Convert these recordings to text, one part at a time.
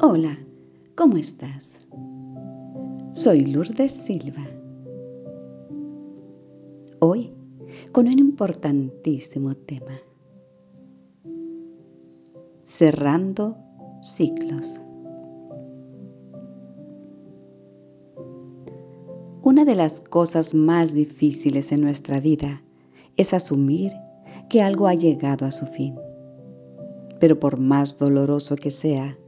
Hola, ¿cómo estás? Soy Lourdes Silva. Hoy con un importantísimo tema. Cerrando ciclos. Una de las cosas más difíciles en nuestra vida es asumir que algo ha llegado a su fin. Pero por más doloroso que sea,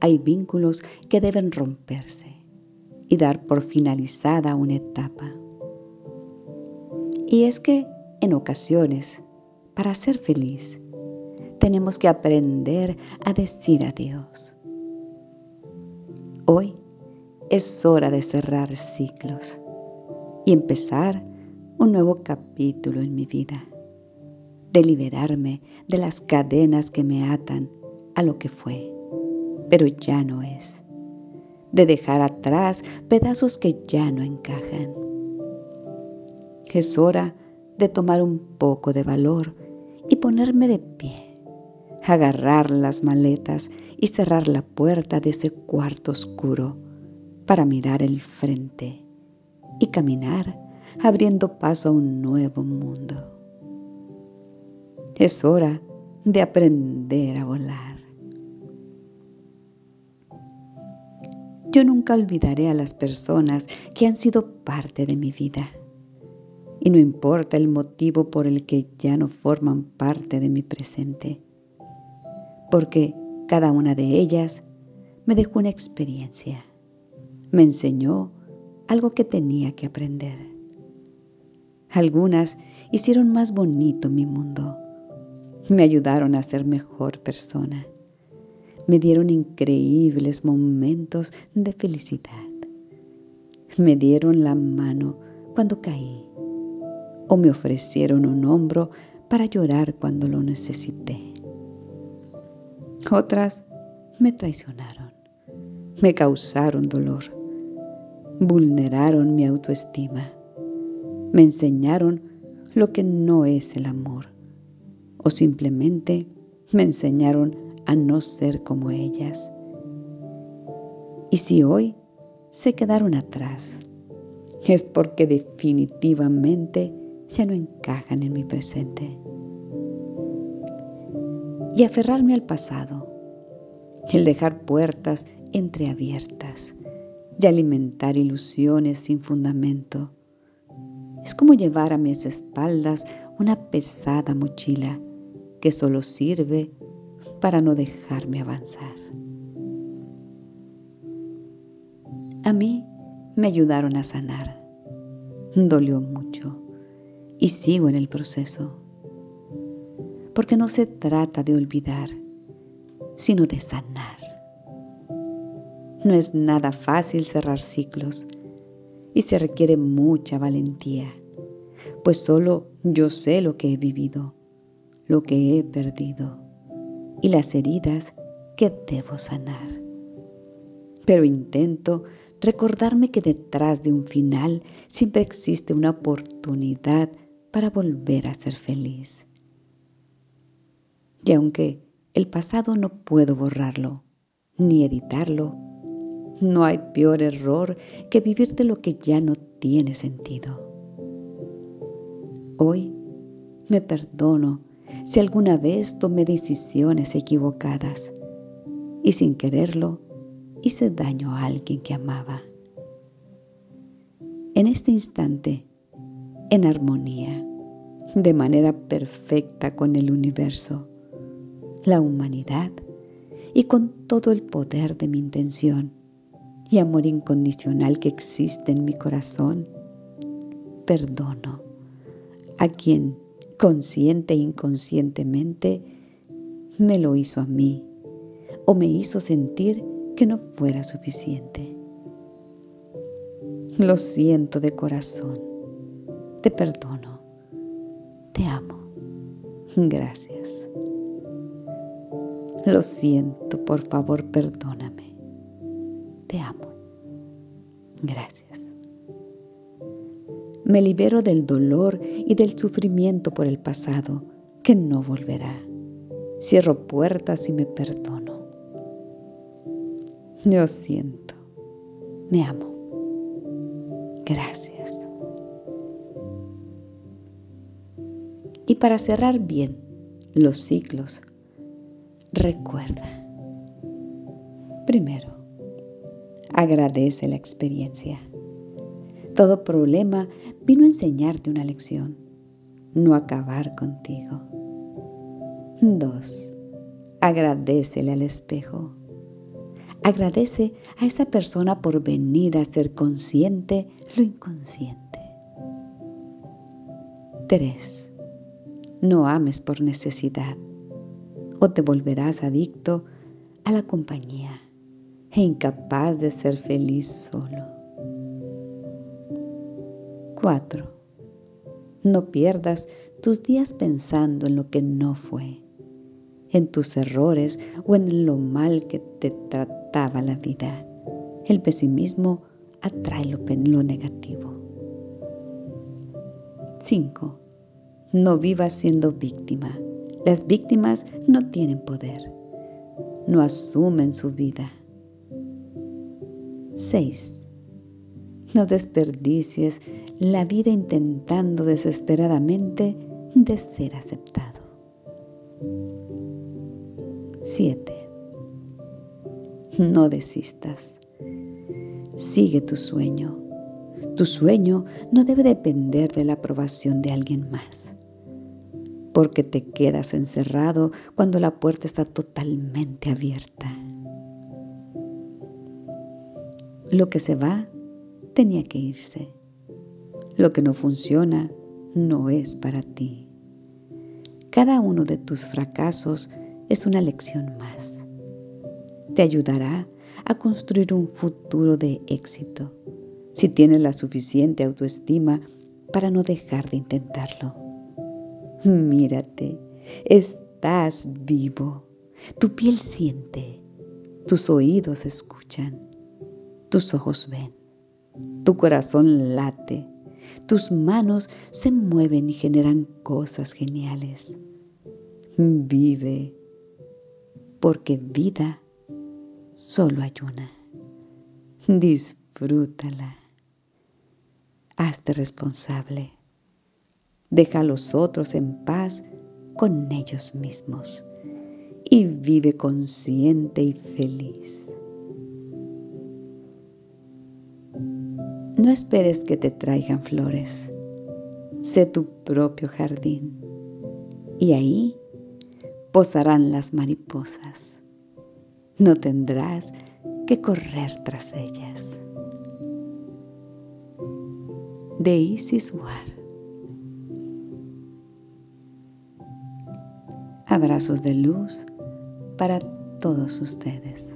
hay vínculos que deben romperse y dar por finalizada una etapa. Y es que en ocasiones, para ser feliz, tenemos que aprender a decir adiós. Hoy es hora de cerrar ciclos y empezar un nuevo capítulo en mi vida, de liberarme de las cadenas que me atan a lo que fue pero ya no es. De dejar atrás pedazos que ya no encajan. Es hora de tomar un poco de valor y ponerme de pie, agarrar las maletas y cerrar la puerta de ese cuarto oscuro para mirar el frente y caminar abriendo paso a un nuevo mundo. Es hora de aprender a volar. Yo nunca olvidaré a las personas que han sido parte de mi vida. Y no importa el motivo por el que ya no forman parte de mi presente. Porque cada una de ellas me dejó una experiencia. Me enseñó algo que tenía que aprender. Algunas hicieron más bonito mi mundo. Me ayudaron a ser mejor persona me dieron increíbles momentos de felicidad. Me dieron la mano cuando caí. O me ofrecieron un hombro para llorar cuando lo necesité. Otras me traicionaron, me causaron dolor, vulneraron mi autoestima, me enseñaron lo que no es el amor. O simplemente me enseñaron a no ser como ellas. Y si hoy se quedaron atrás, es porque definitivamente ya no encajan en mi presente. Y aferrarme al pasado, el dejar puertas entreabiertas y alimentar ilusiones sin fundamento, es como llevar a mis espaldas una pesada mochila que solo sirve para no dejarme avanzar. A mí me ayudaron a sanar. Dolió mucho y sigo en el proceso. Porque no se trata de olvidar, sino de sanar. No es nada fácil cerrar ciclos y se requiere mucha valentía, pues solo yo sé lo que he vivido, lo que he perdido y las heridas que debo sanar. Pero intento recordarme que detrás de un final siempre existe una oportunidad para volver a ser feliz. Y aunque el pasado no puedo borrarlo, ni editarlo, no hay peor error que vivir de lo que ya no tiene sentido. Hoy me perdono si alguna vez tomé decisiones equivocadas y sin quererlo hice daño a alguien que amaba. En este instante, en armonía, de manera perfecta con el universo, la humanidad y con todo el poder de mi intención y amor incondicional que existe en mi corazón, perdono a quien consciente e inconscientemente, me lo hizo a mí o me hizo sentir que no fuera suficiente. Lo siento de corazón, te perdono, te amo, gracias. Lo siento, por favor, perdóname, te amo, gracias me libero del dolor y del sufrimiento por el pasado, que no volverá. Cierro puertas y me perdono. Yo siento. Me amo. Gracias. Y para cerrar bien los ciclos, recuerda. Primero, agradece la experiencia. Todo problema vino a enseñarte una lección, no acabar contigo. Dos, agradecele al espejo. Agradece a esa persona por venir a ser consciente lo inconsciente. 3. No ames por necesidad o te volverás adicto a la compañía e incapaz de ser feliz solo. 4. No pierdas tus días pensando en lo que no fue, en tus errores o en lo mal que te trataba la vida. El pesimismo atrae lo, lo negativo. 5. No vivas siendo víctima. Las víctimas no tienen poder. No asumen su vida. 6. No desperdicies la vida intentando desesperadamente de ser aceptado. 7. No desistas. Sigue tu sueño. Tu sueño no debe depender de la aprobación de alguien más, porque te quedas encerrado cuando la puerta está totalmente abierta. Lo que se va tenía que irse. Lo que no funciona no es para ti. Cada uno de tus fracasos es una lección más. Te ayudará a construir un futuro de éxito si tienes la suficiente autoestima para no dejar de intentarlo. Mírate, estás vivo. Tu piel siente, tus oídos escuchan, tus ojos ven. Tu corazón late, tus manos se mueven y generan cosas geniales. Vive, porque vida solo hay una. Disfrútala. Hazte responsable. Deja a los otros en paz con ellos mismos y vive consciente y feliz. No esperes que te traigan flores. Sé tu propio jardín y ahí posarán las mariposas. No tendrás que correr tras ellas. De Isis War. Abrazos de luz para todos ustedes.